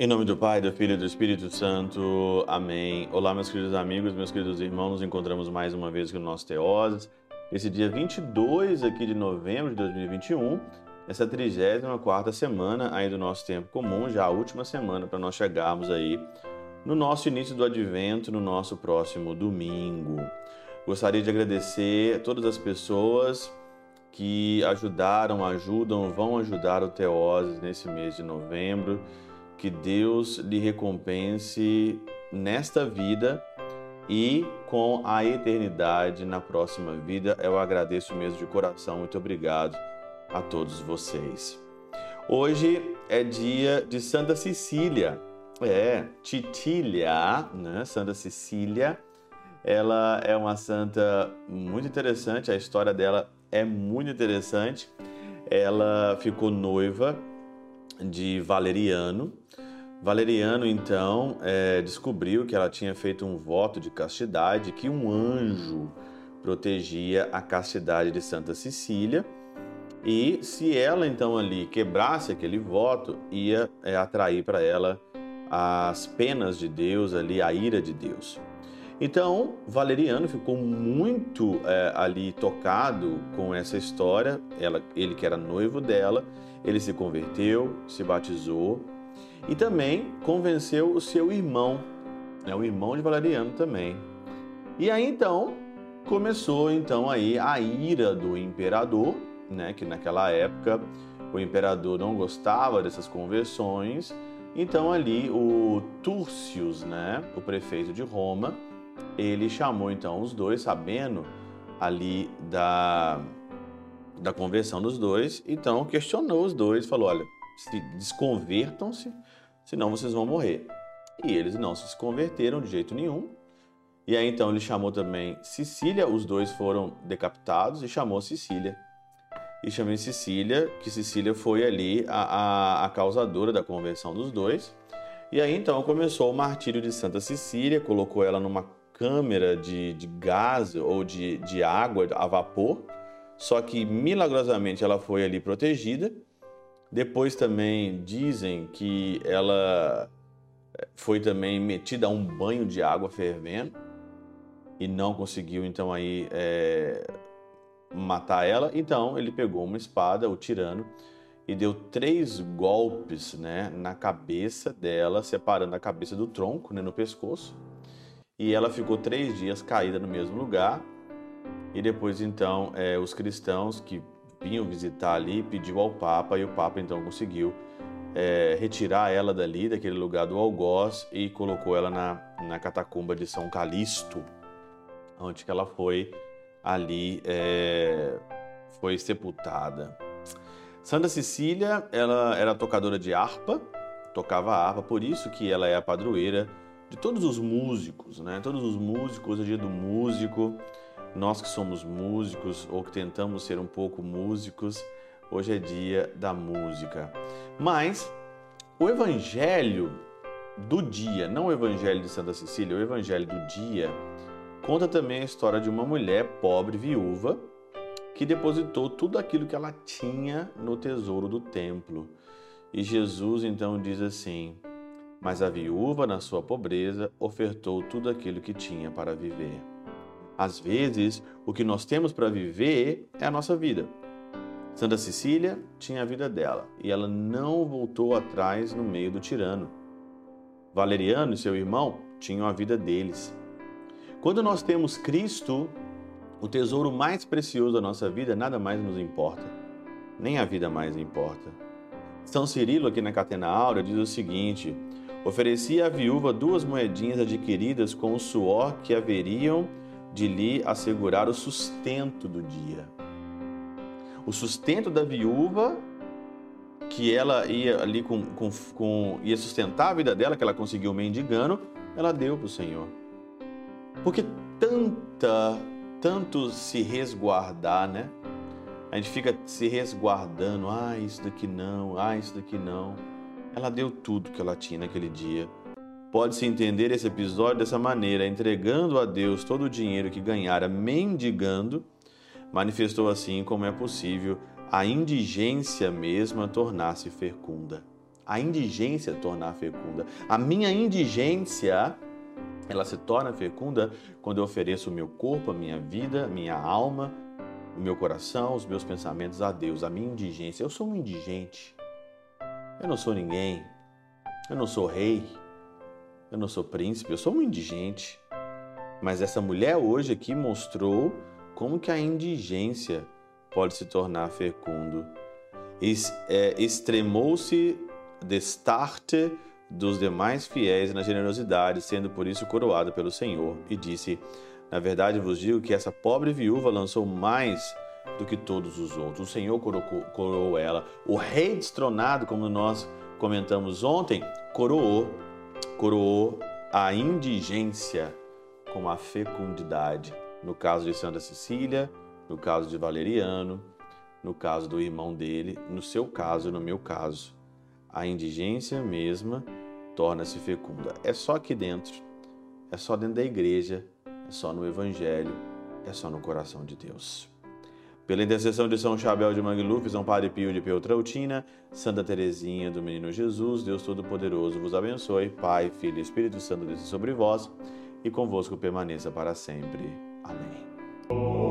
Em nome do Pai, do Filho e do Espírito Santo. Amém. Olá, meus queridos amigos, meus queridos irmãos. Nos encontramos mais uma vez aqui no nosso Teoses. Esse dia 22 aqui de novembro de 2021, essa 34ª semana aí do nosso tempo comum, já a última semana para nós chegarmos aí no nosso início do advento, no nosso próximo domingo. Gostaria de agradecer todas as pessoas que ajudaram, ajudam, vão ajudar o Teoses nesse mês de novembro que Deus lhe recompense nesta vida e com a eternidade na próxima vida. Eu agradeço mesmo de coração. Muito obrigado a todos vocês. Hoje é dia de Santa Cecília. É, Titília, né? Santa Cecília. Ela é uma santa muito interessante, a história dela é muito interessante. Ela ficou noiva de Valeriano. Valeriano, então, é, descobriu que ela tinha feito um voto de castidade, que um anjo protegia a castidade de Santa Cecília. E se ela, então, ali quebrasse aquele voto, ia é, atrair para ela as penas de Deus, ali, a ira de Deus. Então, Valeriano ficou muito é, ali tocado com essa história, ela, ele que era noivo dela, ele se converteu, se batizou e também convenceu o seu irmão, né, o irmão de Valeriano também. E aí então começou então aí a ira do imperador, né, que naquela época o imperador não gostava dessas conversões. Então ali o Túrcios, né, o prefeito de Roma, ele chamou então os dois, sabendo ali da da conversão dos dois, então questionou os dois, falou: olha, se desconvertam-se, senão vocês vão morrer. E eles não se converteram de jeito nenhum. E aí então ele chamou também Sicília, os dois foram decapitados e chamou Sicília. E chamou Sicília, que Sicília foi ali a, a, a causadora da conversão dos dois. E aí então começou o martírio de Santa Cecília, colocou ela numa câmara de, de gás ou de, de água a vapor só que milagrosamente ela foi ali protegida. Depois também dizem que ela eh, foi também metida a um banho de água fervendo e não conseguiu então aí é, matar ela. Então ele pegou uma espada, o tirano, e deu três golpes né, na cabeça dela, separando a cabeça do tronco, né, no pescoço. E ela ficou três dias caída no mesmo lugar e depois, então, é, os cristãos que vinham visitar ali pediu ao Papa e o Papa então conseguiu é, retirar ela dali, daquele lugar do algoz e colocou ela na, na catacumba de São Calixto, onde ela foi ali é, foi sepultada. Santa Cecília, ela era tocadora de harpa, tocava harpa, por isso que ela é a padroeira de todos os músicos, né? Todos os músicos, hoje é dia do músico. Nós que somos músicos ou que tentamos ser um pouco músicos, hoje é dia da música. Mas o evangelho do dia, não o evangelho de Santa Cecília, o evangelho do dia, conta também a história de uma mulher pobre viúva que depositou tudo aquilo que ela tinha no tesouro do templo. E Jesus então diz assim: Mas a viúva, na sua pobreza, ofertou tudo aquilo que tinha para viver. Às vezes, o que nós temos para viver é a nossa vida. Santa Cecília tinha a vida dela e ela não voltou atrás no meio do tirano. Valeriano e seu irmão tinham a vida deles. Quando nós temos Cristo, o tesouro mais precioso da nossa vida, nada mais nos importa. Nem a vida mais importa. São Cirilo, aqui na Catena Áurea, diz o seguinte: oferecia à viúva duas moedinhas adquiridas com o suor que haveriam de lhe assegurar o sustento do dia. O sustento da viúva, que ela ia ali com, com, com ia sustentar a vida dela, que ela conseguiu mendigando, ela deu para o Senhor. Porque tanta, tanto se resguardar, né? A gente fica se resguardando, ah, isso daqui não, ah, isso daqui não. Ela deu tudo que ela tinha naquele dia Pode-se entender esse episódio dessa maneira: entregando a Deus todo o dinheiro que ganhara mendigando, manifestou assim como é possível a indigência mesma tornar-se fecunda. A indigência tornar fecunda. A minha indigência, ela se torna fecunda quando eu ofereço o meu corpo, a minha vida, a minha alma, o meu coração, os meus pensamentos a Deus. A minha indigência. Eu sou um indigente. Eu não sou ninguém. Eu não sou rei. Eu não sou príncipe. Eu sou um indigente. Mas essa mulher hoje aqui mostrou como que a indigência pode se tornar fecundo. É, extremou-se destarte dos demais fiéis na generosidade, sendo por isso coroada pelo Senhor, e disse: Na verdade vos digo que essa pobre viúva lançou mais do que todos os outros. O Senhor coroou, ela. O rei destronado, como nós comentamos ontem, coroou, coroou a indigência com a fecundidade. No caso de Santa Cecília, no caso de Valeriano, no caso do irmão dele, no seu caso, no meu caso. A indigência mesma torna-se fecunda. É só aqui dentro, é só dentro da igreja, é só no Evangelho, é só no coração de Deus. Pela intercessão de São Chabel de Mangluf, São Padre Pio de Peltrautina, Santa Teresinha do Menino Jesus, Deus Todo-Poderoso vos abençoe, Pai, Filho e Espírito Santo desça sobre vós e convosco permaneça para sempre. Amém.